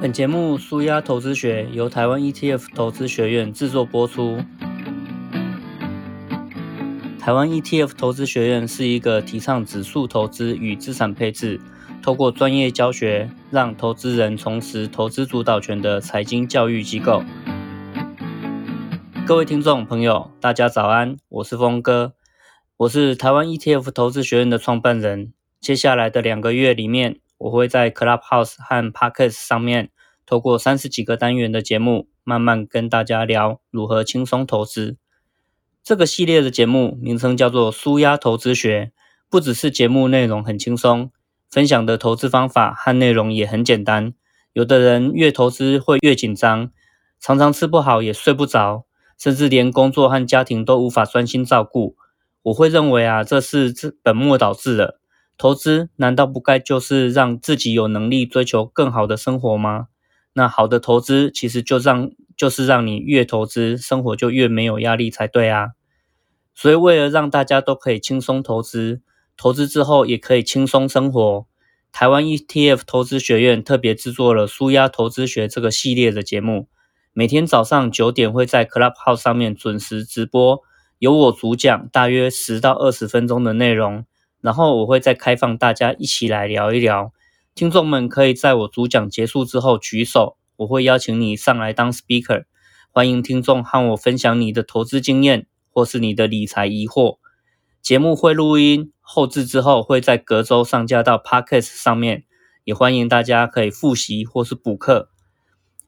本节目《舒压投资学》由台湾 ETF 投资学院制作播出。台湾 ETF 投资学院是一个提倡指数投资与资产配置，透过专业教学让投资人重拾投资主导权的财经教育机构。各位听众朋友，大家早安，我是峰哥，我是台湾 ETF 投资学院的创办人。接下来的两个月里面，我会在 Clubhouse 和 Podcast 上面，透过三十几个单元的节目，慢慢跟大家聊如何轻松投资。这个系列的节目名称叫做“舒压投资学”，不只是节目内容很轻松，分享的投资方法和内容也很简单。有的人越投资会越紧张，常常吃不好也睡不着，甚至连工作和家庭都无法专心照顾。我会认为啊，这是本末倒置了。投资难道不该就是让自己有能力追求更好的生活吗？那好的投资其实就让就是让你越投资，生活就越没有压力才对啊。所以为了让大家都可以轻松投资，投资之后也可以轻松生活，台湾 ETF 投资学院特别制作了《舒压投资学》这个系列的节目，每天早上九点会在 Clubhouse 上面准时直播，由我主讲，大约十到二十分钟的内容。然后我会再开放大家一起来聊一聊，听众们可以在我主讲结束之后举手，我会邀请你上来当 speaker，欢迎听众和我分享你的投资经验或是你的理财疑惑。节目会录音后置之后会在隔周上架到 podcast 上面，也欢迎大家可以复习或是补课。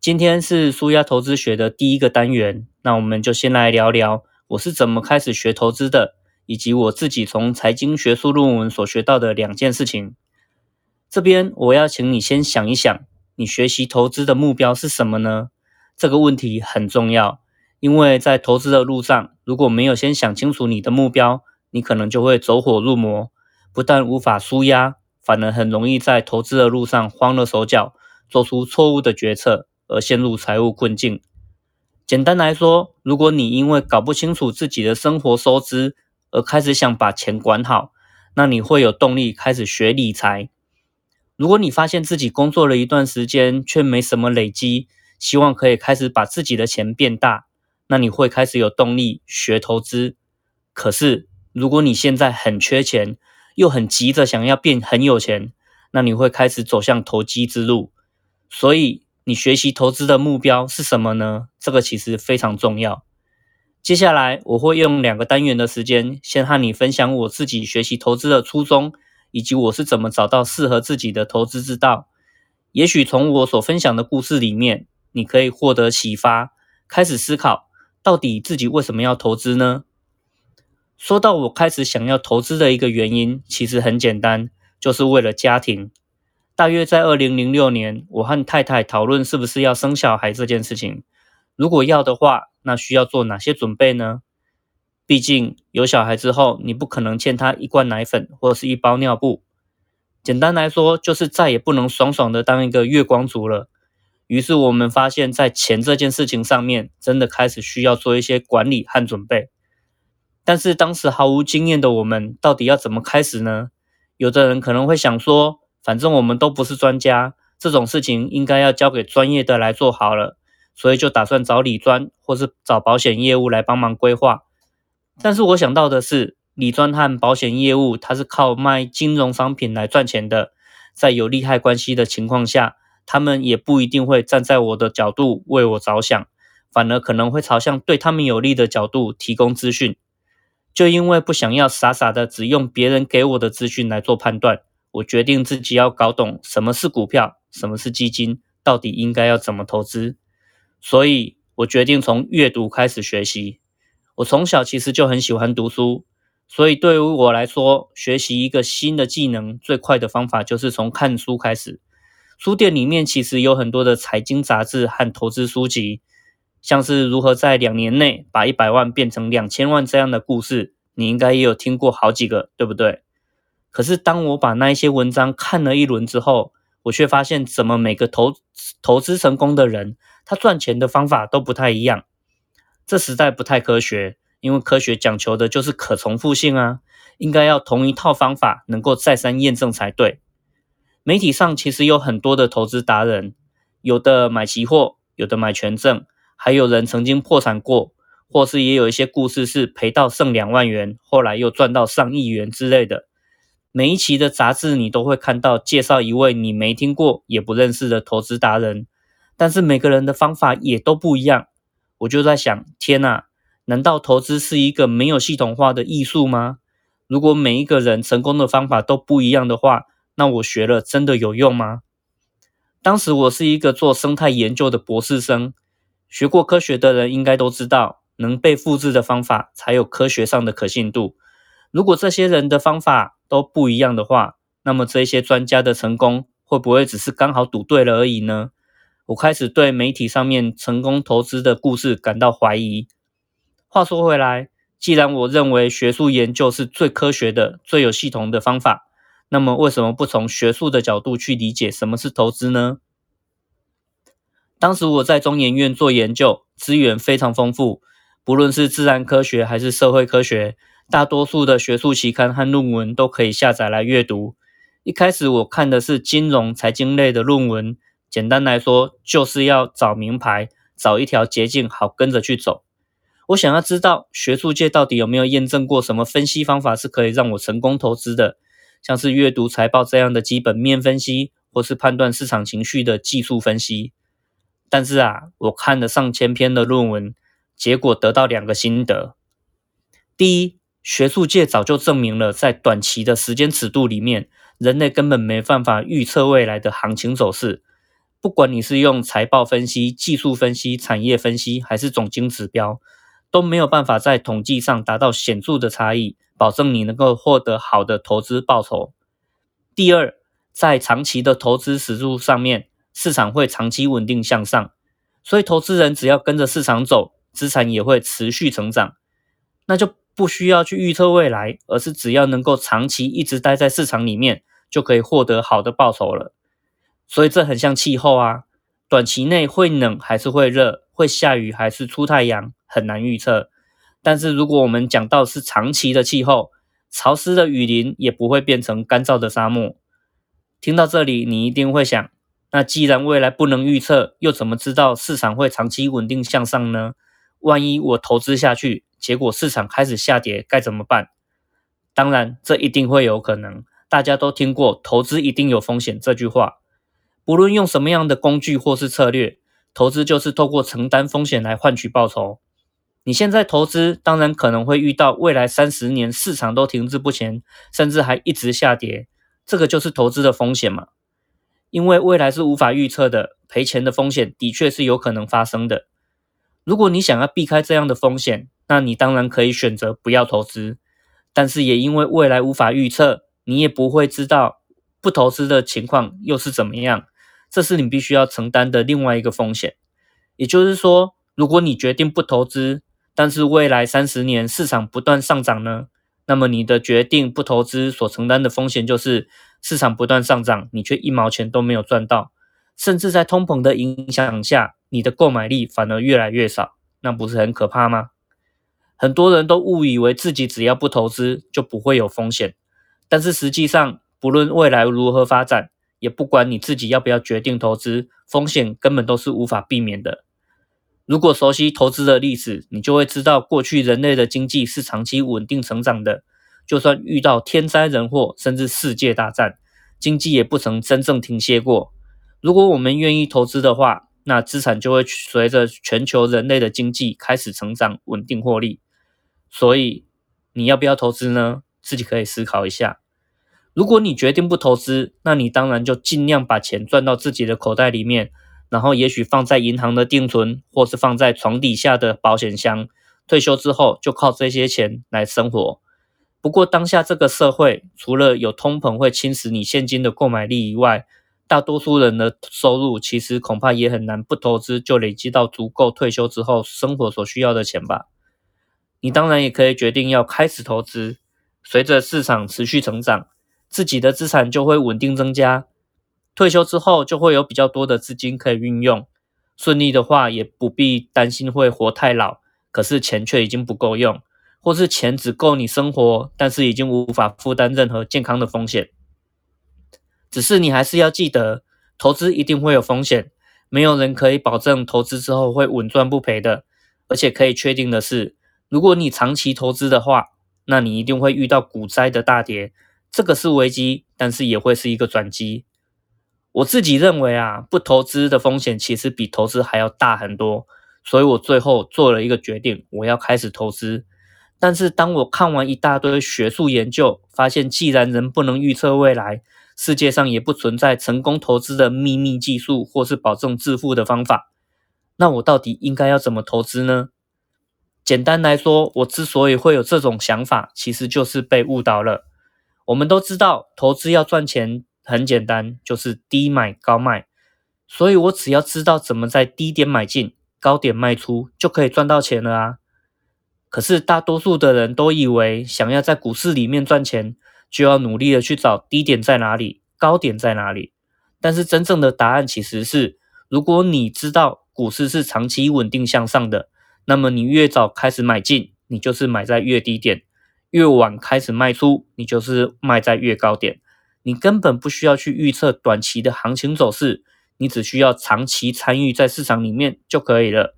今天是舒压投资学的第一个单元，那我们就先来聊聊我是怎么开始学投资的。以及我自己从财经学术论文所学到的两件事情，这边我要请你先想一想，你学习投资的目标是什么呢？这个问题很重要，因为在投资的路上，如果没有先想清楚你的目标，你可能就会走火入魔，不但无法舒压，反而很容易在投资的路上慌了手脚，做出错误的决策而陷入财务困境。简单来说，如果你因为搞不清楚自己的生活收支，而开始想把钱管好，那你会有动力开始学理财。如果你发现自己工作了一段时间却没什么累积，希望可以开始把自己的钱变大，那你会开始有动力学投资。可是，如果你现在很缺钱，又很急着想要变很有钱，那你会开始走向投机之路。所以，你学习投资的目标是什么呢？这个其实非常重要。接下来我会用两个单元的时间，先和你分享我自己学习投资的初衷，以及我是怎么找到适合自己的投资之道。也许从我所分享的故事里面，你可以获得启发，开始思考到底自己为什么要投资呢？说到我开始想要投资的一个原因，其实很简单，就是为了家庭。大约在二零零六年，我和太太讨论是不是要生小孩这件事情。如果要的话，那需要做哪些准备呢？毕竟有小孩之后，你不可能欠他一罐奶粉或者是一包尿布。简单来说，就是再也不能爽爽的当一个月光族了。于是我们发现，在钱这件事情上面，真的开始需要做一些管理和准备。但是当时毫无经验的我们，到底要怎么开始呢？有的人可能会想说，反正我们都不是专家，这种事情应该要交给专业的来做好了。所以就打算找理专或是找保险业务来帮忙规划，但是我想到的是，理专和保险业务它是靠卖金融商品来赚钱的，在有利害关系的情况下，他们也不一定会站在我的角度为我着想，反而可能会朝向对他们有利的角度提供资讯。就因为不想要傻傻的只用别人给我的资讯来做判断，我决定自己要搞懂什么是股票，什么是基金，到底应该要怎么投资。所以我决定从阅读开始学习。我从小其实就很喜欢读书，所以对于我来说，学习一个新的技能最快的方法就是从看书开始。书店里面其实有很多的财经杂志和投资书籍，像是如何在两年内把一百万变成两千万这样的故事，你应该也有听过好几个，对不对？可是当我把那一些文章看了一轮之后，我却发现，怎么每个投投资成功的人，他赚钱的方法都不太一样。这实在不太科学，因为科学讲求的就是可重复性啊，应该要同一套方法能够再三验证才对。媒体上其实有很多的投资达人，有的买期货，有的买权证，还有人曾经破产过，或是也有一些故事是赔到剩两万元，后来又赚到上亿元之类的。每一期的杂志你都会看到介绍一位你没听过也不认识的投资达人，但是每个人的方法也都不一样。我就在想，天呐，难道投资是一个没有系统化的艺术吗？如果每一个人成功的方法都不一样的话，那我学了真的有用吗？当时我是一个做生态研究的博士生，学过科学的人应该都知道，能被复制的方法才有科学上的可信度。如果这些人的方法都不一样的话，那么这些专家的成功会不会只是刚好赌对了而已呢？我开始对媒体上面成功投资的故事感到怀疑。话说回来。既然我认为学术研究是最科学的、最有系统的方法，那么为什么不从学术的角度去理解什么是投资呢？当时我在中研院做研究，资源非常丰富，不论是自然科学还是社会科学，大多数的学术期刊和论文都可以下载来阅读。一开始我看的是金融、财经类的论文，简单来说就是要找名牌，找一条捷径，好跟着去走。我想要知道学术界到底有没有验证过什么分析方法是可以让我成功投资的，像是阅读财报这样的基本面分析，或是判断市场情绪的技术分析。但是啊，我看了上千篇的论文，结果得到两个心得：第一，学术界早就证明了，在短期的时间尺度里面，人类根本没办法预测未来的行情走势。不管你是用财报分析、技术分析、产业分析，还是总经指标。都没有办法在统计上达到显著的差异，保证你能够获得好的投资报酬。第二，在长期的投资实数上面，市场会长期稳定向上，所以投资人只要跟着市场走，资产也会持续成长。那就不需要去预测未来，而是只要能够长期一直待在市场里面，就可以获得好的报酬了。所以这很像气候啊，短期内会冷还是会热，会下雨还是出太阳。很难预测，但是如果我们讲到是长期的气候，潮湿的雨林也不会变成干燥的沙漠。听到这里，你一定会想，那既然未来不能预测，又怎么知道市场会长期稳定向上呢？万一我投资下去，结果市场开始下跌，该怎么办？当然，这一定会有可能。大家都听过“投资一定有风险”这句话，不论用什么样的工具或是策略，投资就是透过承担风险来换取报酬。你现在投资，当然可能会遇到未来三十年市场都停滞不前，甚至还一直下跌，这个就是投资的风险嘛。因为未来是无法预测的，赔钱的风险的确是有可能发生的。如果你想要避开这样的风险，那你当然可以选择不要投资。但是也因为未来无法预测，你也不会知道不投资的情况又是怎么样，这是你必须要承担的另外一个风险。也就是说，如果你决定不投资，但是未来三十年市场不断上涨呢？那么你的决定不投资所承担的风险就是市场不断上涨，你却一毛钱都没有赚到，甚至在通膨的影响下，你的购买力反而越来越少，那不是很可怕吗？很多人都误以为自己只要不投资就不会有风险，但是实际上不论未来如何发展，也不管你自己要不要决定投资，风险根本都是无法避免的。如果熟悉投资的历史，你就会知道，过去人类的经济是长期稳定成长的。就算遇到天灾人祸，甚至世界大战，经济也不曾真正停歇过。如果我们愿意投资的话，那资产就会随着全球人类的经济开始成长，稳定获利。所以，你要不要投资呢？自己可以思考一下。如果你决定不投资，那你当然就尽量把钱赚到自己的口袋里面。然后也许放在银行的定存，或是放在床底下的保险箱，退休之后就靠这些钱来生活。不过当下这个社会，除了有通膨会侵蚀你现金的购买力以外，大多数人的收入其实恐怕也很难不投资就累积到足够退休之后生活所需要的钱吧。你当然也可以决定要开始投资，随着市场持续成长，自己的资产就会稳定增加。退休之后就会有比较多的资金可以运用，顺利的话也不必担心会活太老，可是钱却已经不够用，或是钱只够你生活，但是已经无法负担任何健康的风险。只是你还是要记得，投资一定会有风险，没有人可以保证投资之后会稳赚不赔的。而且可以确定的是，如果你长期投资的话，那你一定会遇到股灾的大跌。这个是危机，但是也会是一个转机。我自己认为啊，不投资的风险其实比投资还要大很多。所以我最后做了一个决定，我要开始投资。但是当我看完一大堆学术研究，发现既然人不能预测未来，世界上也不存在成功投资的秘密技术或是保证致富的方法，那我到底应该要怎么投资呢？简单来说，我之所以会有这种想法，其实就是被误导了。我们都知道，投资要赚钱很简单，就是低买高卖。所以我只要知道怎么在低点买进。高点卖出就可以赚到钱了啊！可是大多数的人都以为，想要在股市里面赚钱，就要努力的去找低点在哪里，高点在哪里。但是真正的答案其实是，如果你知道股市是长期稳定向上的，那么你越早开始买进，你就是买在越低点；越晚开始卖出，你就是卖在越高点。你根本不需要去预测短期的行情走势。你只需要长期参与在市场里面就可以了，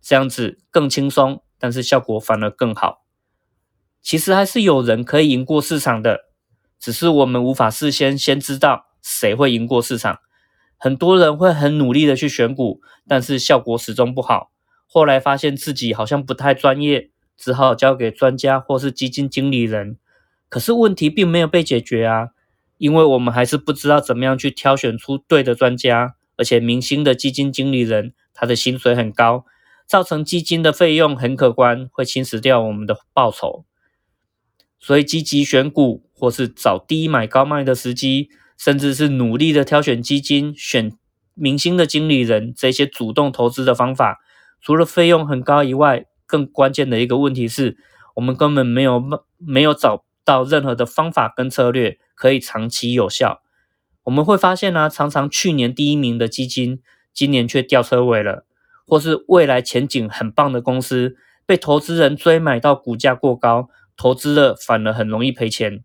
这样子更轻松，但是效果反而更好。其实还是有人可以赢过市场的，只是我们无法事先先知道谁会赢过市场。很多人会很努力的去选股，但是效果始终不好。后来发现自己好像不太专业，只好交给专家或是基金经理人。可是问题并没有被解决啊。因为我们还是不知道怎么样去挑选出对的专家，而且明星的基金经理人他的薪水很高，造成基金的费用很可观，会侵蚀掉我们的报酬。所以积极选股，或是找低买高卖的时机，甚至是努力的挑选基金、选明星的经理人，这些主动投资的方法，除了费用很高以外，更关键的一个问题是，我们根本没有没有找到任何的方法跟策略。可以长期有效，我们会发现呢，常常去年第一名的基金，今年却掉车尾了，或是未来前景很棒的公司，被投资人追买到股价过高，投资了反而很容易赔钱。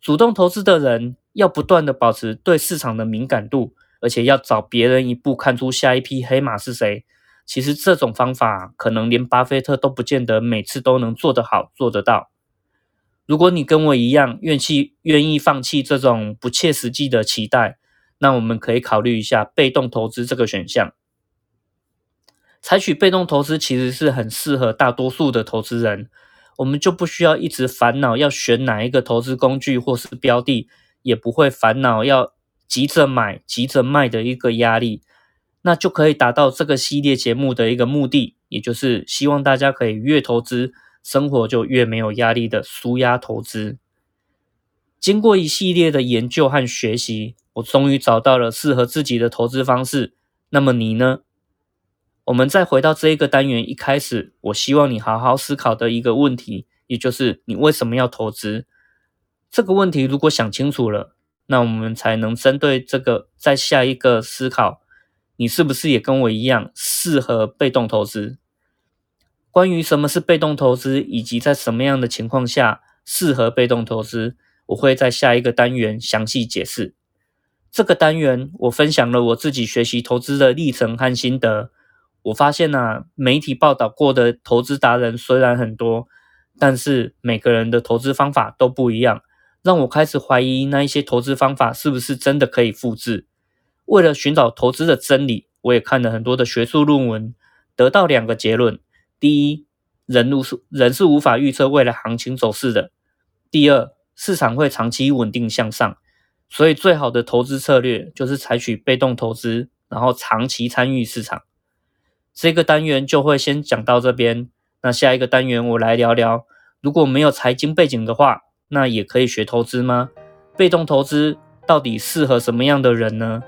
主动投资的人要不断的保持对市场的敏感度，而且要早别人一步看出下一批黑马是谁。其实这种方法，可能连巴菲特都不见得每次都能做得好，做得到。如果你跟我一样愿气愿意放弃这种不切实际的期待，那我们可以考虑一下被动投资这个选项。采取被动投资其实是很适合大多数的投资人，我们就不需要一直烦恼要选哪一个投资工具或是标的，也不会烦恼要急着买急着卖的一个压力，那就可以达到这个系列节目的一个目的，也就是希望大家可以越投资。生活就越没有压力的舒压投资。经过一系列的研究和学习，我终于找到了适合自己的投资方式。那么你呢？我们再回到这一个单元一开始，我希望你好好思考的一个问题，也就是你为什么要投资？这个问题如果想清楚了，那我们才能针对这个再下一个思考，你是不是也跟我一样适合被动投资？关于什么是被动投资，以及在什么样的情况下适合被动投资，我会在下一个单元详细解释。这个单元我分享了我自己学习投资的历程和心得。我发现啊，媒体报道过的投资达人虽然很多，但是每个人的投资方法都不一样，让我开始怀疑那一些投资方法是不是真的可以复制。为了寻找投资的真理，我也看了很多的学术论文，得到两个结论。第一，人无是人是无法预测未来行情走势的。第二，市场会长期稳定向上，所以最好的投资策略就是采取被动投资，然后长期参与市场。这个单元就会先讲到这边。那下一个单元我来聊聊，如果没有财经背景的话，那也可以学投资吗？被动投资到底适合什么样的人呢？